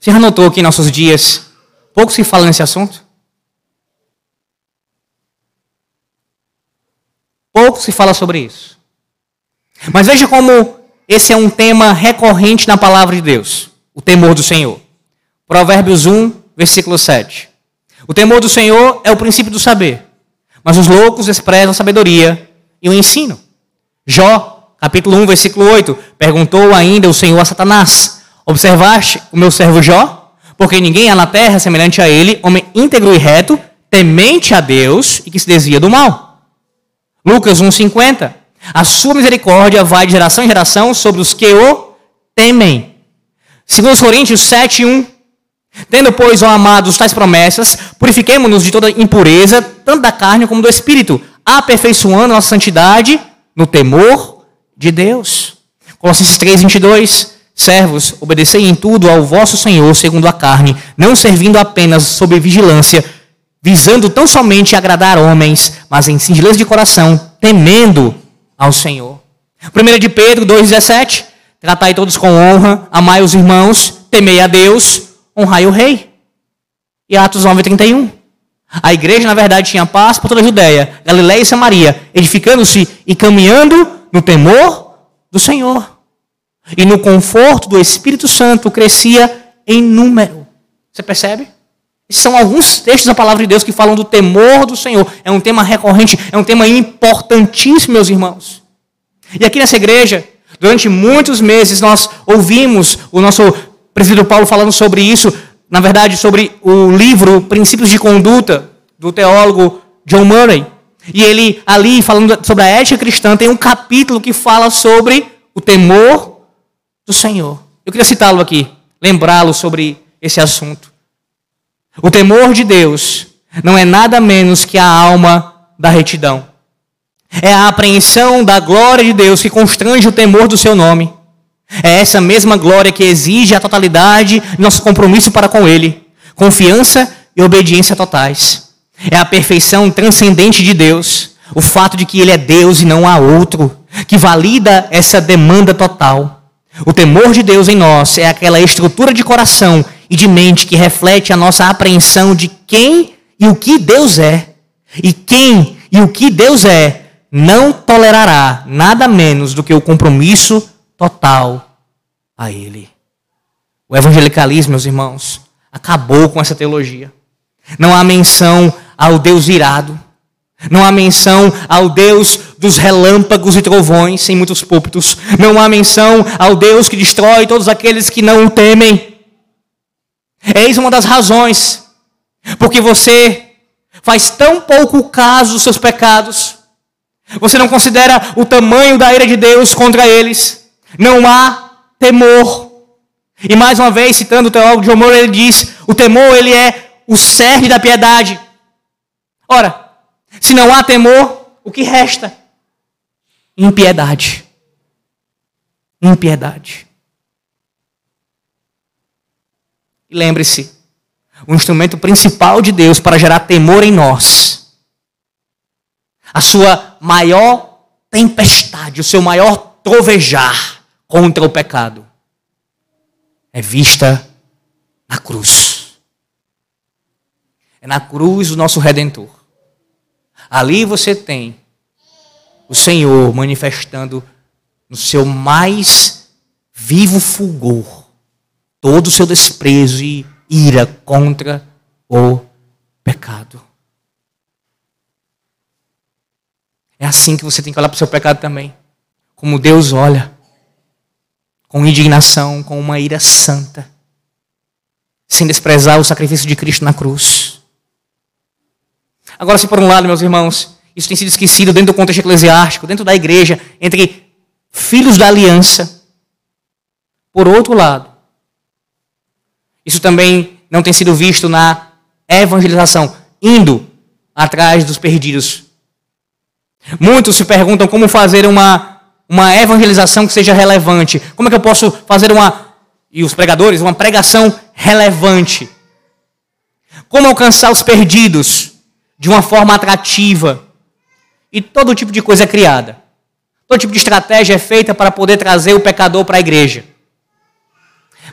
você já notou que em nossos dias pouco se fala nesse assunto? Pouco se fala sobre isso. Mas veja como esse é um tema recorrente na palavra de Deus: o temor do Senhor. Provérbios 1, versículo 7. O temor do Senhor é o princípio do saber, mas os loucos desprezam a sabedoria e o ensino. Jó, capítulo 1, versículo 8, perguntou ainda o Senhor a Satanás: Observaste o meu servo Jó? Porque ninguém há na terra semelhante a ele, homem íntegro e reto, temente a Deus e que se desvia do mal. Lucas 1,50. A sua misericórdia vai de geração em geração sobre os que o temem. 2 Coríntios 7, 1. Tendo, pois, ó amados, tais promessas, purifiquemo-nos de toda impureza, tanto da carne como do espírito, aperfeiçoando nossa santidade no temor de Deus. Colossenses 3, 22. Servos, obedecei em tudo ao vosso Senhor segundo a carne, não servindo apenas sob vigilância, visando tão somente agradar homens, mas em singeleza de coração, temendo ao Senhor. 1 de Pedro 2,17. Tratai todos com honra, amai os irmãos, temei a Deus, honrai o rei. E Atos 9,31. A igreja, na verdade, tinha paz por toda a Judéia, Galiléia e Samaria, edificando-se e caminhando no temor do Senhor. E no conforto do Espírito Santo crescia em número. Você percebe? São alguns textos da palavra de Deus que falam do temor do Senhor. É um tema recorrente, é um tema importantíssimo, meus irmãos. E aqui nessa igreja, durante muitos meses, nós ouvimos o nosso presbítero Paulo falando sobre isso, na verdade, sobre o livro Princípios de Conduta, do teólogo John Murray. E ele, ali, falando sobre a ética cristã, tem um capítulo que fala sobre o temor do Senhor. Eu queria citá-lo aqui, lembrá-lo sobre esse assunto. O temor de Deus não é nada menos que a alma da retidão. É a apreensão da glória de Deus que constrange o temor do seu nome. É essa mesma glória que exige a totalidade de nosso compromisso para com Ele, confiança e obediência totais. É a perfeição transcendente de Deus, o fato de que Ele é Deus e não há outro, que valida essa demanda total. O temor de Deus em nós é aquela estrutura de coração e de mente que reflete a nossa apreensão de quem e o que Deus é. E quem e o que Deus é não tolerará nada menos do que o compromisso total a Ele. O evangelicalismo, meus irmãos, acabou com essa teologia. Não há menção ao Deus irado. Não há menção ao Deus dos relâmpagos e trovões em muitos púlpitos. Não há menção ao Deus que destrói todos aqueles que não o temem. Eis uma das razões porque você faz tão pouco caso dos seus pecados você não considera o tamanho da ira de Deus contra eles. Não há temor. E mais uma vez, citando o teólogo John Moore, ele diz: o temor ele é o cerne da piedade. Ora, se não há temor, o que resta? Impiedade. Impiedade. E lembre-se, o instrumento principal de Deus para gerar temor em nós a sua maior tempestade, o seu maior trovejar contra o pecado é vista na cruz. É na cruz o nosso redentor. Ali você tem o Senhor manifestando no seu mais vivo fulgor todo o seu desprezo e ira contra o pecado. É assim que você tem que olhar para o seu pecado também. Como Deus olha. Com indignação, com uma ira santa. Sem desprezar o sacrifício de Cristo na cruz. Agora, se por um lado, meus irmãos, isso tem sido esquecido dentro do contexto eclesiástico, dentro da igreja, entre filhos da aliança. Por outro lado, isso também não tem sido visto na evangelização, indo atrás dos perdidos Muitos se perguntam como fazer uma, uma evangelização que seja relevante. Como é que eu posso fazer uma, e os pregadores, uma pregação relevante? Como alcançar os perdidos de uma forma atrativa? E todo tipo de coisa é criada. Todo tipo de estratégia é feita para poder trazer o pecador para a igreja.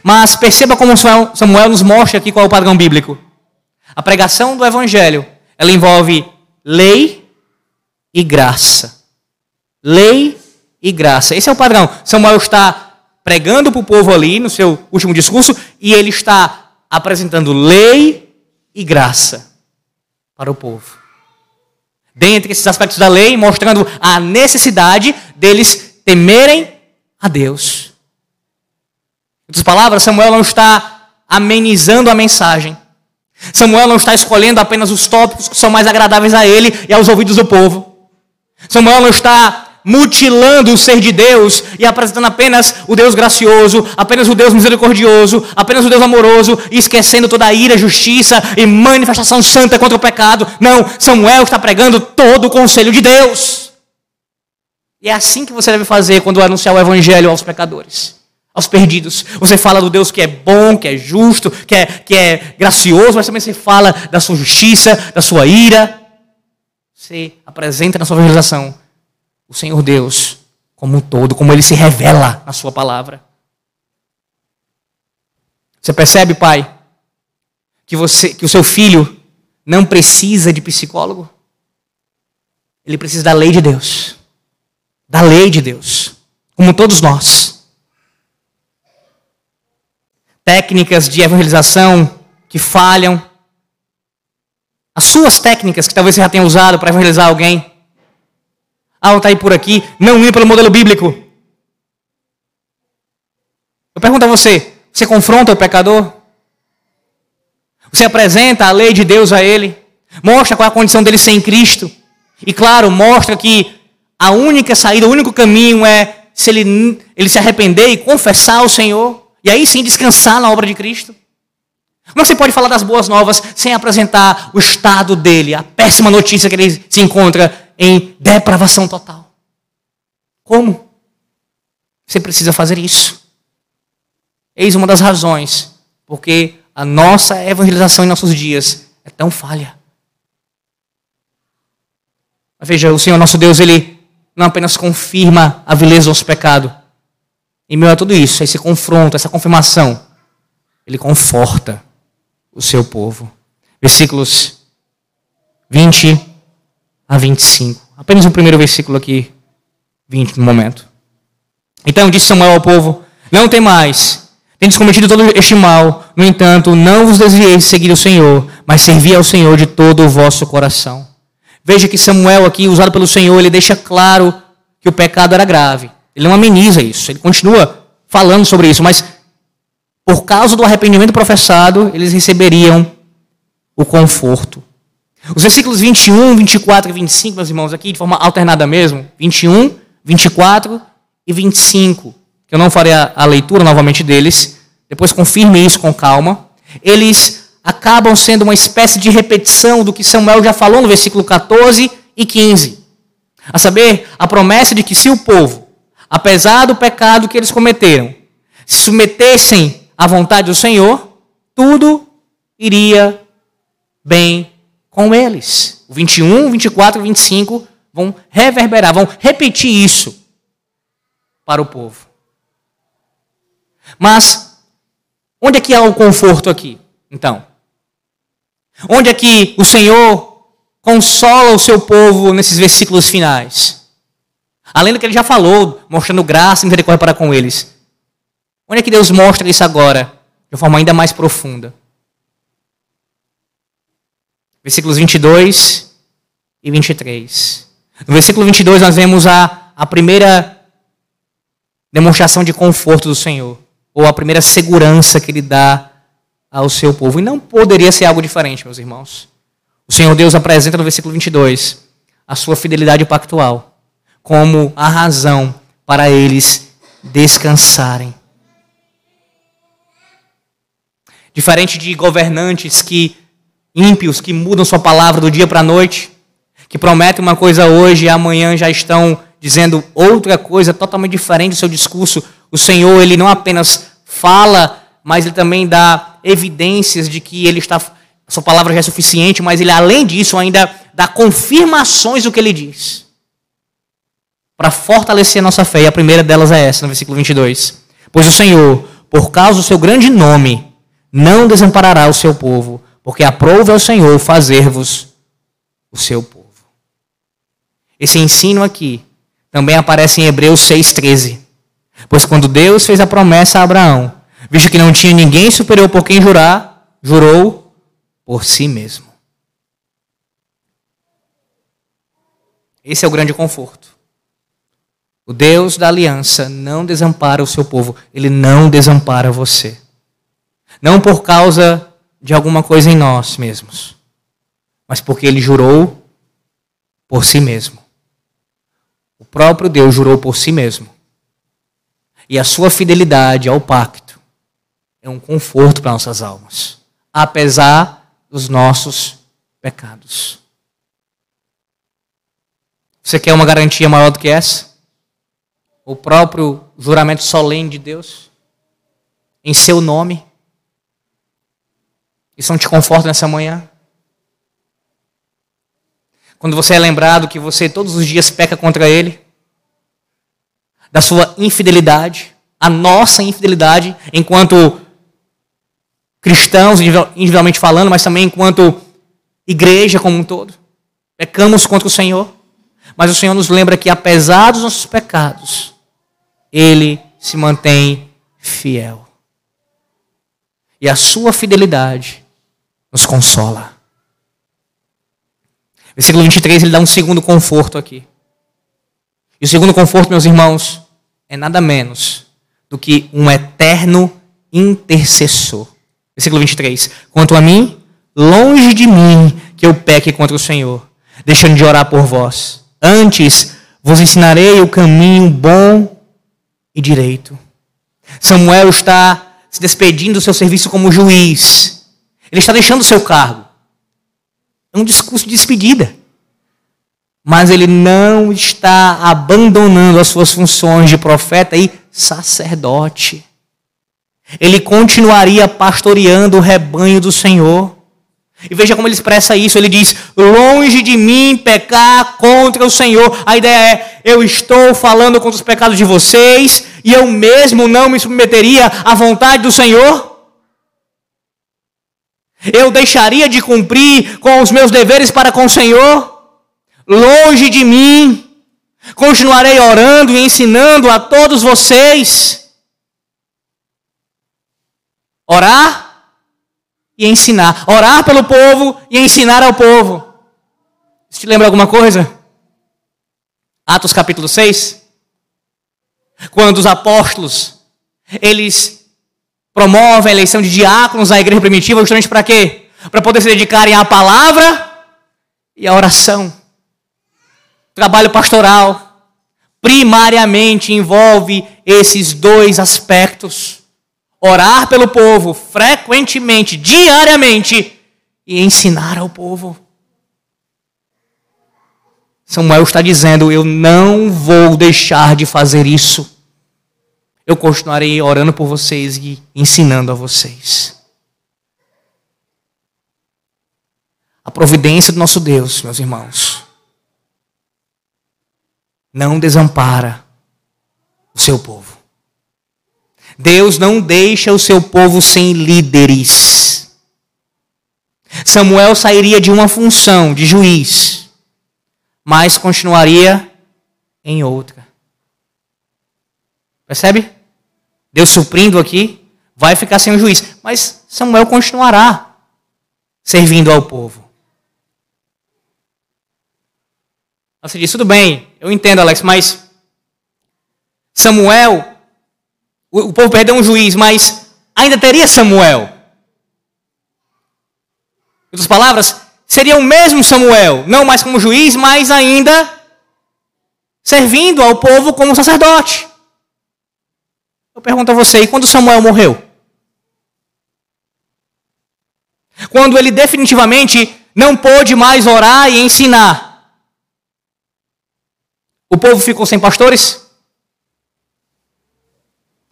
Mas perceba como Samuel nos mostra aqui qual é o padrão bíblico. A pregação do evangelho, ela envolve lei e graça. Lei e graça. Esse é o padrão. Samuel está pregando para o povo ali no seu último discurso e ele está apresentando lei e graça para o povo. Dentre esses aspectos da lei, mostrando a necessidade deles temerem a Deus. Em outras palavras, Samuel não está amenizando a mensagem. Samuel não está escolhendo apenas os tópicos que são mais agradáveis a ele e aos ouvidos do povo. Samuel não está mutilando o ser de Deus e apresentando apenas o Deus gracioso, apenas o Deus misericordioso, apenas o Deus amoroso, e esquecendo toda a ira, justiça e manifestação santa contra o pecado. Não, Samuel está pregando todo o conselho de Deus. E é assim que você deve fazer quando anunciar o evangelho aos pecadores, aos perdidos. Você fala do Deus que é bom, que é justo, que é, que é gracioso, mas também você fala da sua justiça, da sua ira. Você apresenta na sua evangelização o Senhor Deus como um todo, como ele se revela na sua palavra. Você percebe, pai, que você que o seu filho não precisa de psicólogo? Ele precisa da lei de Deus. Da lei de Deus, como todos nós. Técnicas de evangelização que falham. As suas técnicas que talvez você já tenha usado para evangelizar alguém ah, está aí por aqui, não ir pelo modelo bíblico. Eu pergunto a você: você confronta o pecador? Você apresenta a lei de Deus a ele? Mostra qual é a condição dele sem Cristo? E claro, mostra que a única saída, o único caminho é se ele, ele se arrepender e confessar ao Senhor. E aí sim descansar na obra de Cristo. Não se pode falar das boas novas sem apresentar o estado dele, a péssima notícia que ele se encontra em depravação total. Como? Você precisa fazer isso. Eis uma das razões porque a nossa evangelização em nossos dias é tão falha. Mas veja, o Senhor nosso Deus, ele não apenas confirma a vileza do nosso pecado. Em meio a tudo isso, esse confronto, essa confirmação, ele conforta o seu povo. Versículos 20 a 25. Apenas o primeiro versículo aqui, 20 no momento. Então disse Samuel ao povo: Não tem mais, tendes cometido todo este mal, no entanto, não vos desvieis de seguir o Senhor, mas servi ao Senhor de todo o vosso coração. Veja que Samuel aqui, usado pelo Senhor, ele deixa claro que o pecado era grave. Ele não ameniza isso, ele continua falando sobre isso, mas por causa do arrependimento professado, eles receberiam o conforto. Os versículos 21, 24 e 25, meus irmãos, aqui de forma alternada mesmo, 21, 24 e 25, que eu não farei a, a leitura novamente deles, depois confirme isso com calma. Eles acabam sendo uma espécie de repetição do que Samuel já falou no versículo 14 e 15. A saber, a promessa de que se o povo, apesar do pecado que eles cometeram, se submetessem à vontade do Senhor, tudo iria bem com eles. O 21, 24 e 25 vão reverberar, vão repetir isso para o povo. Mas, onde é que há o conforto aqui, então? Onde é que o Senhor consola o seu povo nesses versículos finais? Além do que ele já falou, mostrando graça e misericórdia para com eles. Onde é que Deus mostra isso agora, de forma ainda mais profunda? Versículos 22 e 23. No versículo 22 nós vemos a, a primeira demonstração de conforto do Senhor, ou a primeira segurança que ele dá ao seu povo. E não poderia ser algo diferente, meus irmãos. O Senhor Deus apresenta no versículo 22 a sua fidelidade pactual como a razão para eles descansarem. Diferente de governantes que ímpios que mudam sua palavra do dia para a noite, que prometem uma coisa hoje e amanhã já estão dizendo outra coisa totalmente diferente do seu discurso. O Senhor, ele não apenas fala, mas ele também dá evidências de que ele está sua palavra já é suficiente, mas ele além disso ainda dá confirmações do que ele diz. Para fortalecer a nossa fé, e a primeira delas é essa, no versículo 22. Pois o Senhor, por causa do seu grande nome, não desamparará o seu povo, porque aprove ao Senhor fazer-vos o seu povo. Esse ensino aqui também aparece em Hebreus 6,13. Pois quando Deus fez a promessa a Abraão, visto que não tinha ninguém superior por quem jurar, jurou por si mesmo. Esse é o grande conforto. O Deus da aliança não desampara o seu povo, ele não desampara você. Não por causa de alguma coisa em nós mesmos, mas porque ele jurou por si mesmo. O próprio Deus jurou por si mesmo. E a sua fidelidade ao pacto é um conforto para nossas almas, apesar dos nossos pecados. Você quer uma garantia maior do que essa? O próprio juramento solene de Deus? Em seu nome? Isso não te conforta nessa manhã? Quando você é lembrado que você todos os dias peca contra Ele? Da sua infidelidade? A nossa infidelidade enquanto cristãos, individualmente falando, mas também enquanto igreja como um todo. Pecamos contra o Senhor. Mas o Senhor nos lembra que, apesar dos nossos pecados, Ele se mantém fiel. E a sua fidelidade nos consola. Versículo 23, ele dá um segundo conforto aqui. E o segundo conforto, meus irmãos, é nada menos do que um eterno intercessor. Versículo 23. Quanto a mim, longe de mim que eu peque contra o Senhor, deixando de orar por vós. Antes vos ensinarei o caminho bom e direito. Samuel está se despedindo do seu serviço como juiz. Ele está deixando o seu cargo. É um discurso de despedida. Mas ele não está abandonando as suas funções de profeta e sacerdote. Ele continuaria pastoreando o rebanho do Senhor. E veja como ele expressa isso. Ele diz: Longe de mim pecar contra o Senhor. A ideia é: eu estou falando contra os pecados de vocês e eu mesmo não me submeteria à vontade do Senhor. Eu deixaria de cumprir com os meus deveres para com o Senhor. Longe de mim. Continuarei orando e ensinando a todos vocês. Orar e ensinar. Orar pelo povo e ensinar ao povo. Isso te lembra alguma coisa? Atos capítulo 6. Quando os apóstolos, eles promovem a eleição de diáconos na igreja primitiva, justamente para quê? Para poder se dedicarem à palavra e à oração. Trabalho pastoral primariamente envolve esses dois aspectos orar pelo povo frequentemente, diariamente e ensinar ao povo. Samuel está dizendo: Eu não vou deixar de fazer isso. Eu continuarei orando por vocês e ensinando a vocês. A providência do nosso Deus, meus irmãos, não desampara o seu povo. Deus não deixa o seu povo sem líderes. Samuel sairia de uma função de juiz, mas continuaria em outra. Percebe? Deus suprindo aqui, vai ficar sem o juiz, mas Samuel continuará servindo ao povo. Você diz, tudo bem, eu entendo, Alex, mas Samuel o, povo perdeu um juiz, mas ainda teria Samuel. Em outras palavras, seria o mesmo Samuel, não mais como juiz, mas ainda servindo ao povo como sacerdote. Pergunto a você, e quando Samuel morreu? Quando ele definitivamente não pôde mais orar e ensinar, o povo ficou sem pastores?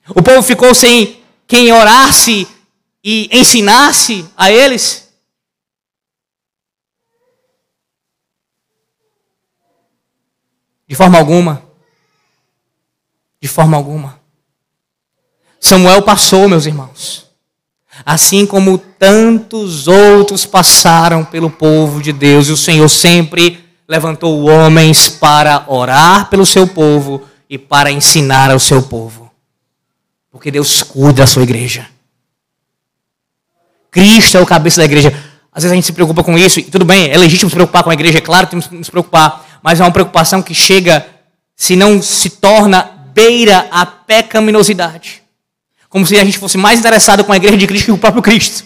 O povo ficou sem quem orasse e ensinasse a eles. De forma alguma. De forma alguma. Samuel passou, meus irmãos. Assim como tantos outros passaram pelo povo de Deus, e o Senhor sempre levantou homens para orar pelo seu povo e para ensinar ao seu povo. Porque Deus cuida da sua igreja. Cristo é o cabeça da igreja. Às vezes a gente se preocupa com isso, e tudo bem, é legítimo se preocupar com a igreja, é claro que temos que nos preocupar, mas é uma preocupação que chega, se não se torna, beira a pecaminosidade. Como se a gente fosse mais interessado com a igreja de Cristo que o próprio Cristo.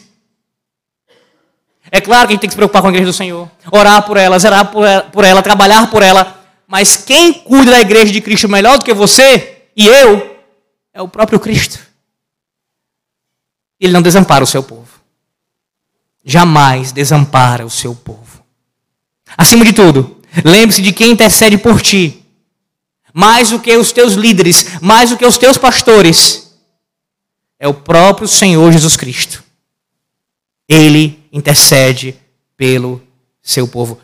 É claro que a gente tem que se preocupar com a igreja do Senhor, orar por ela, zerar por ela, por ela trabalhar por ela, mas quem cuida da igreja de Cristo melhor do que você e eu é o próprio Cristo. Ele não desampara o seu povo. Jamais desampara o seu povo. Acima de tudo, lembre-se de quem intercede por ti. Mais do que os teus líderes, mais do que os teus pastores, é o próprio Senhor Jesus Cristo. Ele intercede pelo seu povo.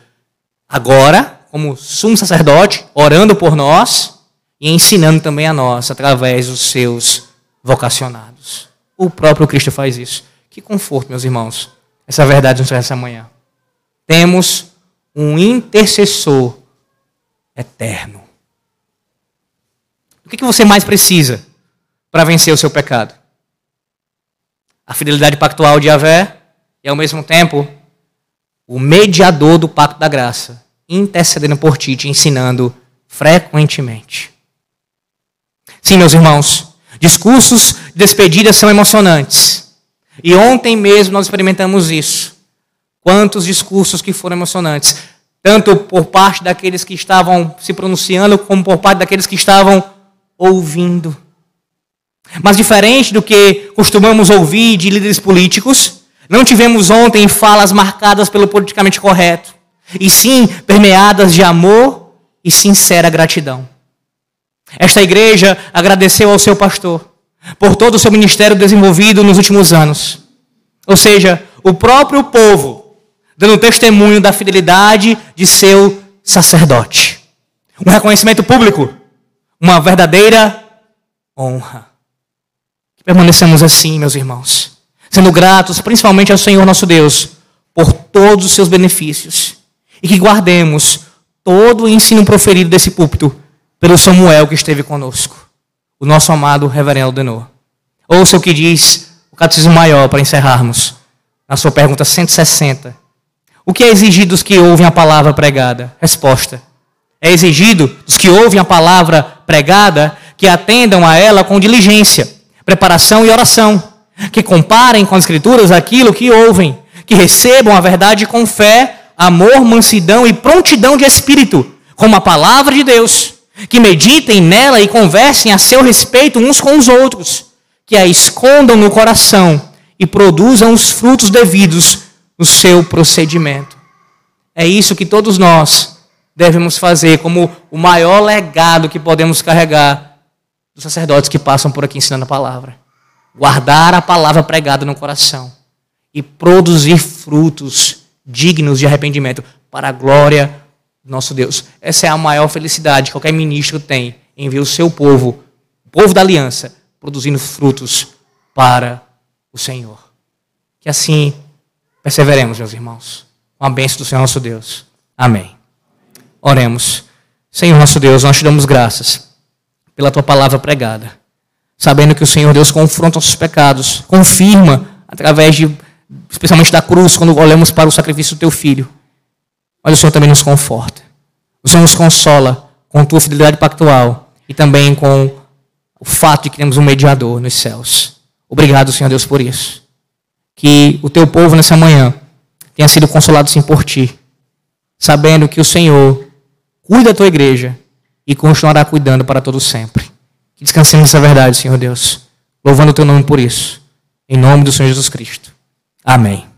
Agora, como sumo sacerdote, orando por nós e ensinando também a nós através dos seus vocacionados. O próprio Cristo faz isso. Que conforto, meus irmãos. Essa verdade nos traz essa manhã. Temos um intercessor eterno. O que você mais precisa para vencer o seu pecado? A fidelidade pactual de Yahvé e, ao mesmo tempo, o mediador do pacto da graça, intercedendo por ti, te ensinando frequentemente. Sim, meus irmãos, discursos de despedida são emocionantes. E ontem mesmo nós experimentamos isso. Quantos discursos que foram emocionantes, tanto por parte daqueles que estavam se pronunciando, como por parte daqueles que estavam ouvindo. Mas diferente do que costumamos ouvir de líderes políticos, não tivemos ontem falas marcadas pelo politicamente correto, e sim permeadas de amor e sincera gratidão. Esta igreja agradeceu ao seu pastor por todo o seu ministério desenvolvido nos últimos anos. Ou seja, o próprio povo dando testemunho da fidelidade de seu sacerdote. Um reconhecimento público, uma verdadeira honra. Permanecemos assim, meus irmãos sendo gratos principalmente ao Senhor nosso Deus por todos os seus benefícios e que guardemos todo o ensino proferido desse púlpito pelo Samuel que esteve conosco, o nosso amado reverendo Denor. Ouça o que diz o Catecismo Maior para encerrarmos, na sua pergunta 160. O que é exigido dos que ouvem a palavra pregada? Resposta. É exigido dos que ouvem a palavra pregada que atendam a ela com diligência, preparação e oração que comparem com as Escrituras aquilo que ouvem, que recebam a verdade com fé, amor, mansidão e prontidão de espírito, como a palavra de Deus, que meditem nela e conversem a seu respeito uns com os outros, que a escondam no coração e produzam os frutos devidos no seu procedimento. É isso que todos nós devemos fazer como o maior legado que podemos carregar dos sacerdotes que passam por aqui ensinando a palavra guardar a palavra pregada no coração e produzir frutos dignos de arrependimento para a glória do nosso Deus. Essa é a maior felicidade que qualquer ministro tem em ver o seu povo, o povo da aliança, produzindo frutos para o Senhor. Que assim perseveremos, meus irmãos, com a bênção do Senhor nosso Deus. Amém. Oremos. Senhor nosso Deus, nós te damos graças pela tua palavra pregada sabendo que o Senhor Deus confronta nossos pecados, confirma através de, especialmente da cruz, quando olhamos para o sacrifício do teu filho. Mas o Senhor também nos conforta. O Senhor nos consola com tua fidelidade pactual e também com o fato de que temos um mediador nos céus. Obrigado, Senhor Deus, por isso. Que o teu povo nessa manhã tenha sido consolado sim por ti, sabendo que o Senhor cuida da tua igreja e continuará cuidando para todo sempre. Que descansemos nessa verdade, Senhor Deus. Louvando o teu nome por isso. Em nome do Senhor Jesus Cristo. Amém.